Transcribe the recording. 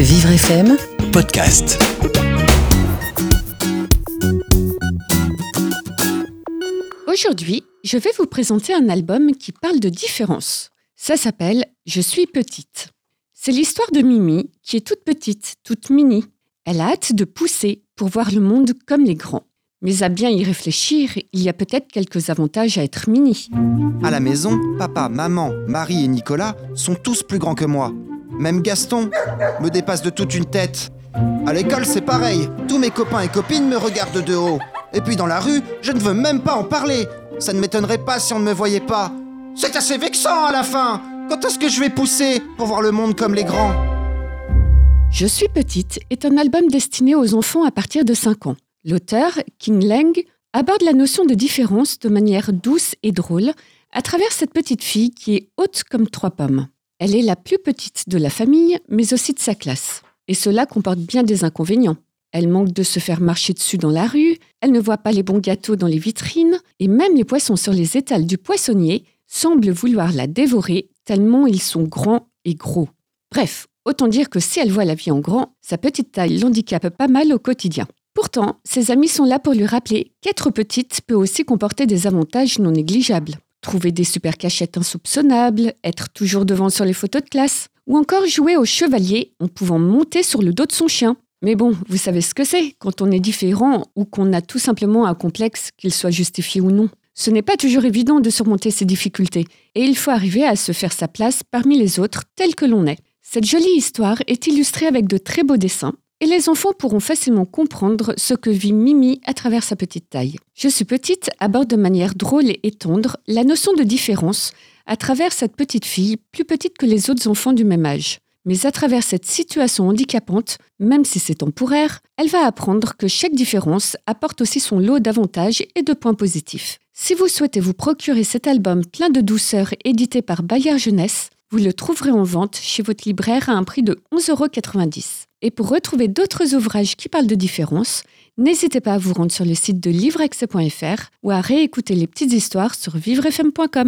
Vivre FM, podcast. Aujourd'hui, je vais vous présenter un album qui parle de différence. Ça s'appelle Je suis petite. C'est l'histoire de Mimi, qui est toute petite, toute mini. Elle a hâte de pousser pour voir le monde comme les grands. Mais à bien y réfléchir, il y a peut-être quelques avantages à être mini. À la maison, papa, maman, Marie et Nicolas sont tous plus grands que moi. Même Gaston me dépasse de toute une tête. À l'école, c'est pareil. Tous mes copains et copines me regardent de haut. Et puis dans la rue, je ne veux même pas en parler. Ça ne m'étonnerait pas si on ne me voyait pas. C'est assez vexant à la fin. Quand est-ce que je vais pousser pour voir le monde comme les grands? Je suis petite est un album destiné aux enfants à partir de 5 ans. L'auteur, King Lang, aborde la notion de différence de manière douce et drôle à travers cette petite fille qui est haute comme trois pommes. Elle est la plus petite de la famille, mais aussi de sa classe. Et cela comporte bien des inconvénients. Elle manque de se faire marcher dessus dans la rue, elle ne voit pas les bons gâteaux dans les vitrines, et même les poissons sur les étals du poissonnier semblent vouloir la dévorer tellement ils sont grands et gros. Bref, autant dire que si elle voit la vie en grand, sa petite taille l'handicape pas mal au quotidien. Pourtant, ses amis sont là pour lui rappeler qu'être petite peut aussi comporter des avantages non négligeables. Trouver des super cachettes insoupçonnables, être toujours devant sur les photos de classe, ou encore jouer au chevalier en pouvant monter sur le dos de son chien. Mais bon, vous savez ce que c'est quand on est différent ou qu'on a tout simplement un complexe, qu'il soit justifié ou non. Ce n'est pas toujours évident de surmonter ces difficultés, et il faut arriver à se faire sa place parmi les autres tel que l'on est. Cette jolie histoire est illustrée avec de très beaux dessins, et les enfants pourront facilement comprendre ce que vit Mimi à travers sa petite taille. Je suis petite aborde de manière drôle et tendre la notion de différence à travers cette petite fille plus petite que les autres enfants du même âge. Mais à travers cette situation handicapante, même si c'est temporaire, elle va apprendre que chaque différence apporte aussi son lot d'avantages et de points positifs. Si vous souhaitez vous procurer cet album plein de douceur édité par Bayard Jeunesse, vous le trouverez en vente chez votre libraire à un prix de 11,90€. Et pour retrouver d'autres ouvrages qui parlent de différence, n'hésitez pas à vous rendre sur le site de livreaccès.fr ou à réécouter les petites histoires sur vivrefm.com.